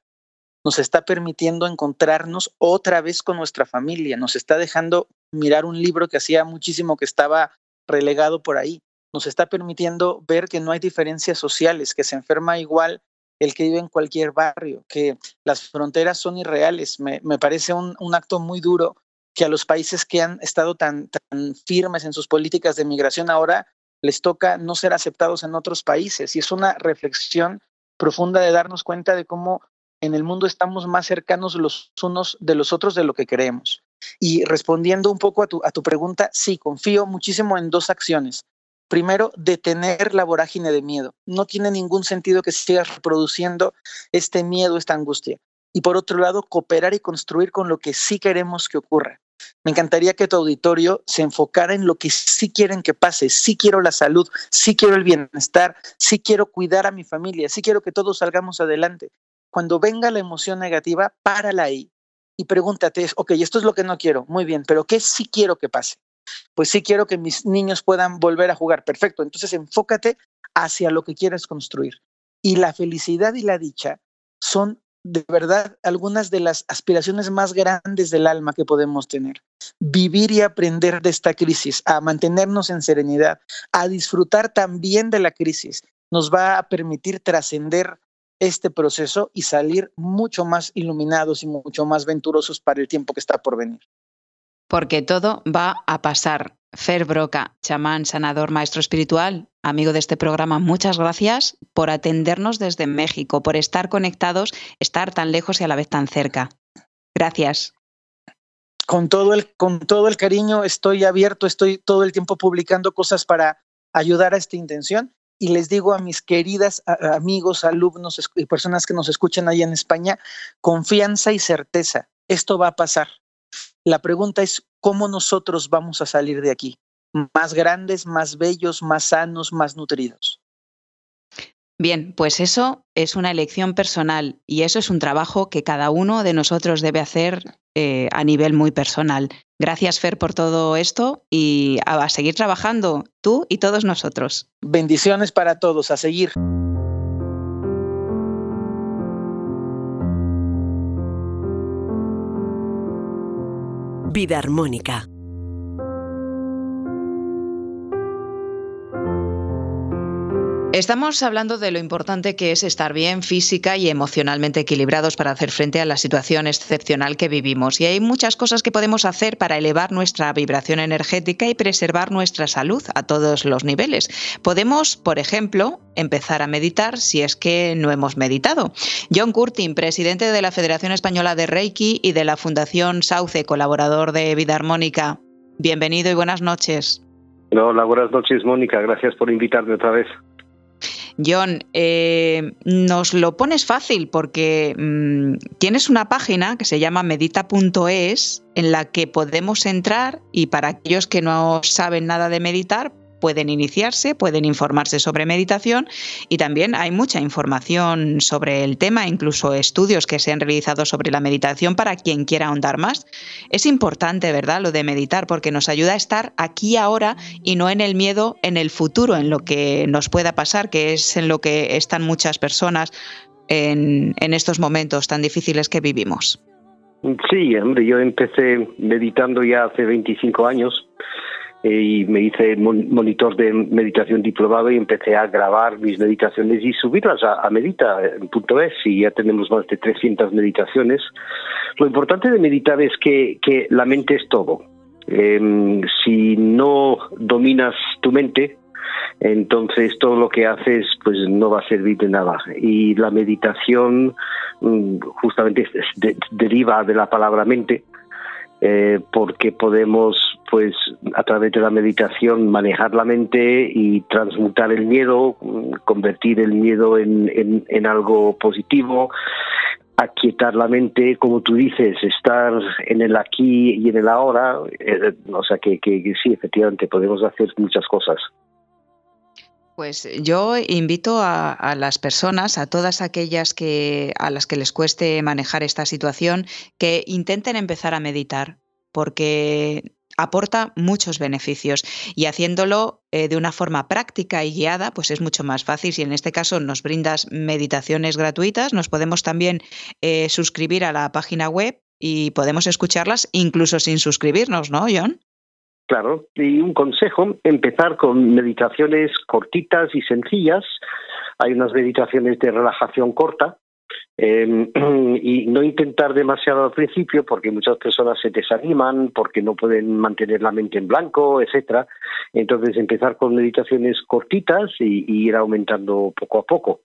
nos está permitiendo encontrarnos otra vez con nuestra familia, nos está dejando mirar un libro que hacía muchísimo que estaba relegado por ahí, nos está permitiendo ver que no hay diferencias sociales, que se enferma igual el que vive en cualquier barrio, que las fronteras son irreales. Me, parece un, acto muy duro que a los países que han estado tan firmes en sus políticas de migración ahora les toca no ser aceptados en otros países. Y es una reflexión profunda de darnos cuenta de cómo en el mundo estamos más cercanos los unos de los otros de lo que creemos. Y respondiendo un poco a tu, a tu pregunta, sí, confío muchísimo en dos acciones. Primero, detener la vorágine de miedo. No tiene ningún sentido que sigas reproduciendo este miedo, esta angustia. Y por otro lado, cooperar y construir con lo que sí queremos que ocurra. Me encantaría que tu auditorio se enfocara en lo que sí quieren que pase. Sí quiero la salud, sí quiero el bienestar, sí quiero cuidar a mi familia, sí quiero que todos salgamos adelante. Cuando venga la emoción negativa, párala ahí y pregúntate, ok, esto es lo que no quiero, muy bien, pero ¿qué sí quiero que pase? Pues sí quiero que mis niños puedan volver a jugar, perfecto, entonces enfócate hacia lo que quieres construir. Y la felicidad y la dicha son de verdad algunas de las aspiraciones más grandes del alma que podemos tener. Vivir y aprender de esta crisis, a mantenernos en serenidad, a disfrutar también de la crisis, nos va a permitir trascender este proceso y salir mucho más iluminados y mucho más venturosos para el tiempo que está por venir. Porque todo va a pasar. Fer Broca, chamán, sanador, maestro espiritual, amigo de este programa, muchas gracias por atendernos desde México, por estar conectados, estar tan lejos y a la vez tan cerca. Gracias. Con todo el, con todo el cariño, estoy abierto, estoy todo el tiempo publicando cosas para ayudar a esta intención y les digo a mis queridas amigos, alumnos y personas que nos escuchan ahí en España, confianza y certeza. Esto va a pasar. La pregunta es, ¿cómo nosotros vamos a salir de aquí? Más grandes, más bellos, más sanos, más nutridos. Bien, pues eso es una elección personal y eso es un trabajo que cada uno de nosotros debe hacer eh, a nivel muy personal. Gracias, Fer, por todo esto y a seguir trabajando, tú y todos nosotros. Bendiciones para todos, a seguir. Vida armónica Estamos hablando de lo importante que es estar bien física y emocionalmente equilibrados para hacer frente a la situación excepcional que vivimos. Y hay muchas cosas que podemos hacer para elevar nuestra vibración energética y preservar nuestra salud a todos los niveles. Podemos, por ejemplo, empezar a meditar si es que no hemos meditado. John Curtin, presidente de la Federación Española de Reiki y de la Fundación Sauce, colaborador de Vida Armónica. Bienvenido y buenas noches. Hola, buenas noches, Mónica. Gracias por invitarme otra vez. John, eh, nos lo pones fácil porque mm, tienes una página que se llama medita.es en la que podemos entrar y para aquellos que no saben nada de meditar, pueden iniciarse, pueden informarse sobre meditación y también hay mucha información sobre el tema, incluso estudios que se han realizado sobre la meditación para quien quiera ahondar más. Es importante, ¿verdad?, lo de meditar porque nos ayuda a estar aquí ahora y no en el miedo en el futuro, en lo que nos pueda pasar, que es en lo que están muchas personas en, en estos momentos tan difíciles que vivimos. Sí, hombre, yo empecé meditando ya hace 25 años y me hice monitor de meditación diplomado y empecé a grabar mis meditaciones y subirlas a, a medita.es y ya tenemos más de 300 meditaciones. Lo importante de meditar es que, que la mente es todo. Em, si no dominas tu mente, entonces todo lo que haces pues no va a servir de nada y la meditación mm, justamente deriva de la palabra mente eh, porque podemos, pues, a través de la meditación manejar la mente y transmutar el miedo, convertir el miedo en, en, algo positivo, aquietar la mente, como tú dices, estar en el aquí y en el ahora, eh, o sea que, que sí, efectivamente, podemos hacer muchas cosas. Pues yo invito a, las personas, a todas aquellas que a las que les cueste manejar esta situación, que intenten empezar a meditar, porque aporta muchos beneficios y haciéndolo eh, de una forma práctica y guiada, pues es mucho más fácil. Si en este caso nos brindas meditaciones gratuitas, nos podemos también eh, suscribir a la página web y podemos escucharlas incluso sin suscribirnos, ¿no, John? Claro, y un consejo, empezar con meditaciones cortitas y sencillas. Hay unas meditaciones de relajación corta em, y no intentar demasiado al principio porque muchas personas se desaniman, porque no pueden mantener la mente en blanco, etcétera. Entonces empezar con meditaciones cortitas y, ir aumentando poco a poco.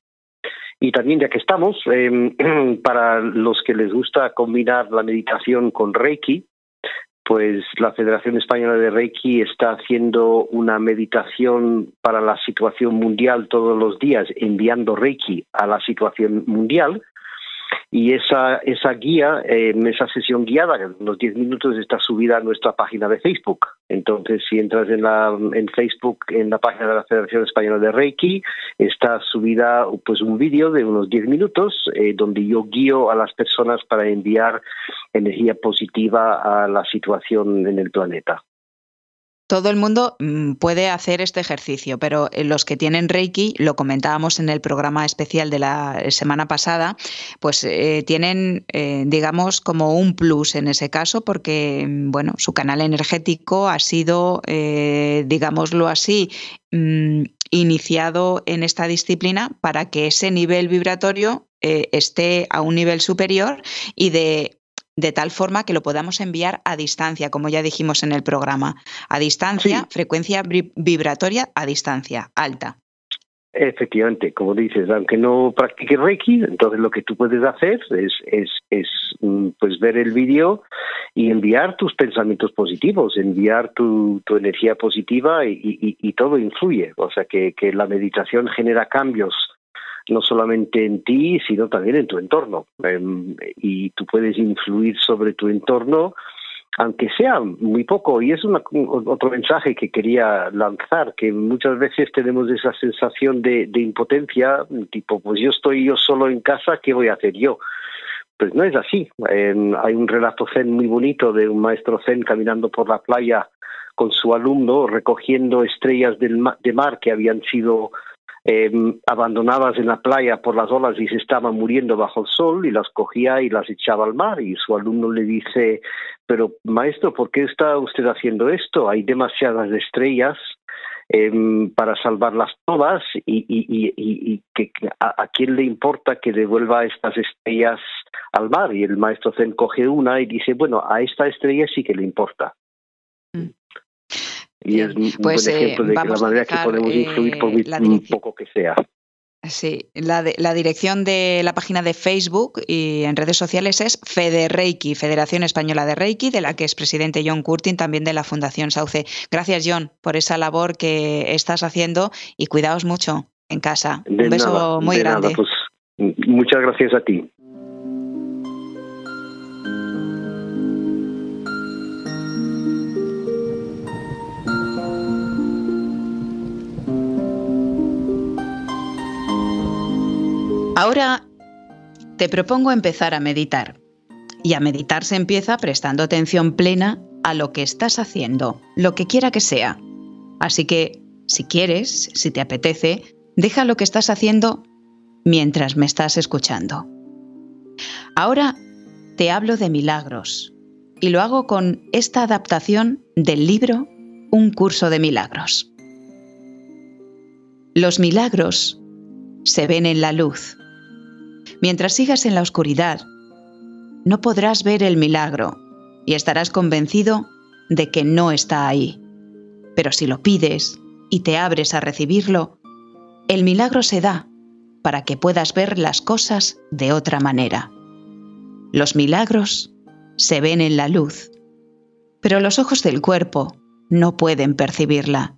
Y también ya que estamos, em, para los que les gusta combinar la meditación con Reiki, pues la Federación Española de Reiki está haciendo una meditación para la situación mundial todos los días, enviando Reiki a la situación mundial y esa, esa guía, en esa sesión guiada, unos 10 minutos, está subida a nuestra página de Facebook. Entonces, si entras en, la, en Facebook, en la página de la Federación Española de Reiki, está subida pues un vídeo de unos 10 minutos eh, donde yo guío a las personas para enviar energía positiva a la situación en el planeta todo el mundo mm, puede hacer este ejercicio, pero eh, los que tienen Reiki, lo comentábamos en el programa especial de la semana pasada, pues eh, tienen, eh, digamos, como un plus en ese caso, porque, mm, bueno, su canal energético ha sido, digámoslo así, mm, iniciado en esta disciplina para que ese nivel vibratorio esté a un nivel superior y de de tal forma que lo podamos enviar a distancia, como ya dijimos en el programa. A distancia, frecuencia vibratoria a distancia, alta. Efectivamente, como dices, aunque no practiques Reiki, entonces lo que tú puedes hacer es, es, es mm, pues ver el vídeo y enviar tus pensamientos positivos, enviar tu, tu energía positiva y, y, todo influye. O sea que, que la meditación genera cambios no solamente en ti, sino también en tu entorno. Em, y tú puedes influir sobre tu entorno aunque sea muy poco. Y es otro mensaje que quería lanzar, que muchas veces tenemos esa sensación de, impotencia, tipo, pues yo estoy yo solo en casa, ¿qué voy a hacer yo? Pues no es así. hay un relato zen muy bonito de un maestro zen caminando por la playa con su alumno recogiendo estrellas del de mar que habían sido eh, abandonadas en la playa por las olas y se estaban muriendo bajo el sol y las cogía y las echaba al mar y su alumno le dice pero maestro ¿por qué está usted haciendo esto? hay demasiadas estrellas em, para salvarlas todas y, y, y, que a, quién le importa que devuelva estas estrellas al mar y el maestro Zen coge una y dice bueno a esta estrella sí que le importa mm. Y es un pues, buen ejemplo de la manera que podemos influir por muy poco que sea. Sí, la, la, dirección de la página de Facebook y en redes sociales es Federeiki, Federación Española de Reiki, de la que es presidente John Curtin, también de la Fundación Sauce. Gracias, John, por esa labor que estás haciendo y cuidaos mucho en casa. Un beso muy grande. Pues, muchas gracias a ti. Ahora te propongo empezar a meditar. Y a meditar se empieza prestando atención plena a lo que estás haciendo, lo que quiera que sea. Así que, si quieres, si te apetece, deja lo que estás haciendo mientras me estás escuchando. Ahora te hablo de milagros y lo hago con esta adaptación del libro Un curso de milagros. Los milagros se ven en la luz Mientras sigas en la oscuridad, no podrás ver el milagro y estarás convencido de que no está ahí. Pero si lo pides y te abres a recibirlo, el milagro se da para que puedas ver las cosas de otra manera. Los milagros se ven en la luz, pero los ojos del cuerpo no pueden percibirla.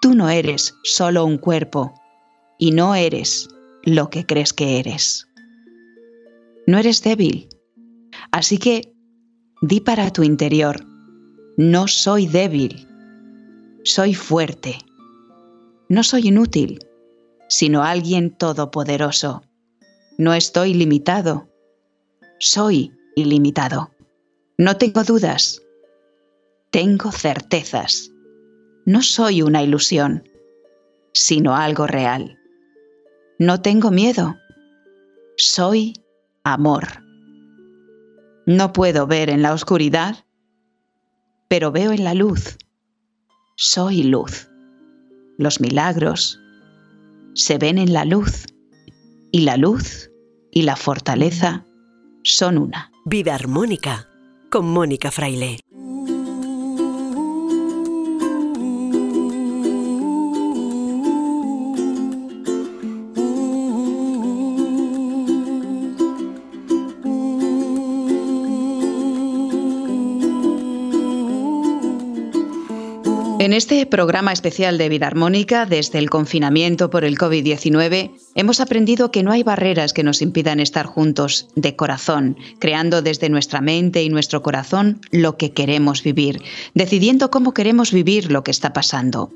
Tú no eres solo un cuerpo y no eres lo que crees que eres. No eres débil. Así que di para tu interior, no soy débil, soy fuerte. No soy inútil, sino alguien todopoderoso. No estoy limitado, soy ilimitado. No tengo dudas, tengo certezas. No soy una ilusión, sino algo real. No tengo miedo. Soy amor. No puedo ver en la oscuridad, pero veo en la luz. Soy luz. Los milagros se ven en la luz y la luz y la fortaleza son una. Vida armónica con Mónica Fraile. En este programa especial de Vida Armónica, desde el confinamiento por el COVID-19, hemos aprendido que no hay barreras que nos impidan estar juntos de corazón, creando desde nuestra mente y nuestro corazón lo que queremos vivir, decidiendo cómo queremos vivir lo que está pasando.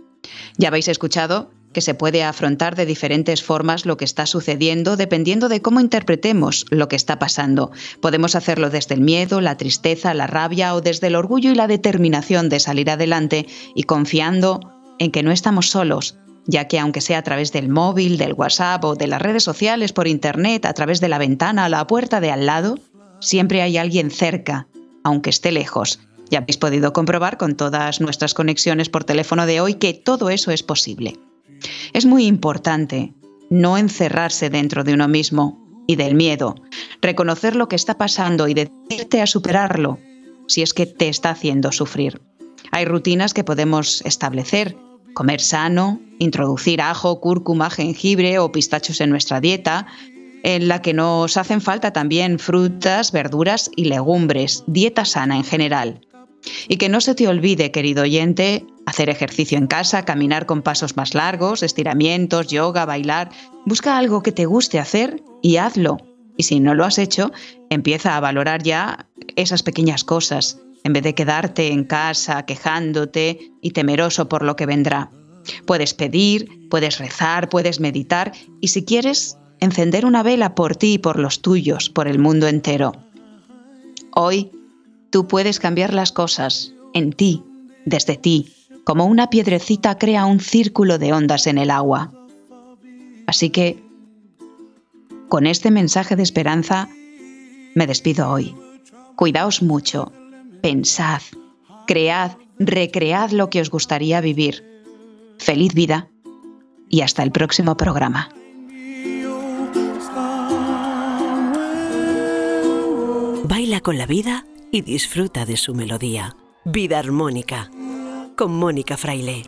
Ya habéis escuchado que se puede afrontar de diferentes formas lo que está sucediendo dependiendo de cómo interpretemos lo que está pasando. Podemos hacerlo desde el miedo, la tristeza, la rabia o desde el orgullo y la determinación de salir adelante y confiando en que no estamos solos, ya que aunque sea a través del móvil, del WhatsApp o de las redes sociales, por Internet, a través de la ventana la puerta de al lado, siempre hay alguien cerca, aunque esté lejos. Ya habéis podido comprobar con todas nuestras conexiones por teléfono de hoy que todo eso es posible. Es muy importante no encerrarse dentro de uno mismo y del miedo, reconocer lo que está pasando y decirte a superarlo si es que te está haciendo sufrir. Hay rutinas que podemos establecer, comer sano, introducir ajo, cúrcuma, jengibre o pistachos en nuestra dieta, en la que nos hacen falta también frutas, verduras y legumbres, dieta sana en general. Y que no se te olvide, querido oyente, hacer ejercicio en casa, caminar con pasos más largos, estiramientos, yoga, bailar. Busca algo que te guste hacer y hazlo. Y si no lo has hecho, empieza a valorar ya esas pequeñas cosas en vez de quedarte en casa quejándote y temeroso por lo que vendrá. Puedes pedir, puedes rezar, puedes meditar y si quieres, encender una vela por ti y por los tuyos, por el mundo entero. Hoy, tú puedes cambiar las cosas en ti, desde ti, como una piedrecita crea un círculo de ondas en el agua. Así que, con este mensaje de esperanza, me despido hoy. Cuidaos mucho, pensad, cread, recread lo que os gustaría vivir. Feliz vida y hasta el próximo programa. Baila con la vida y disfruta de su melodía. Vida armónica con Mónica Fraile.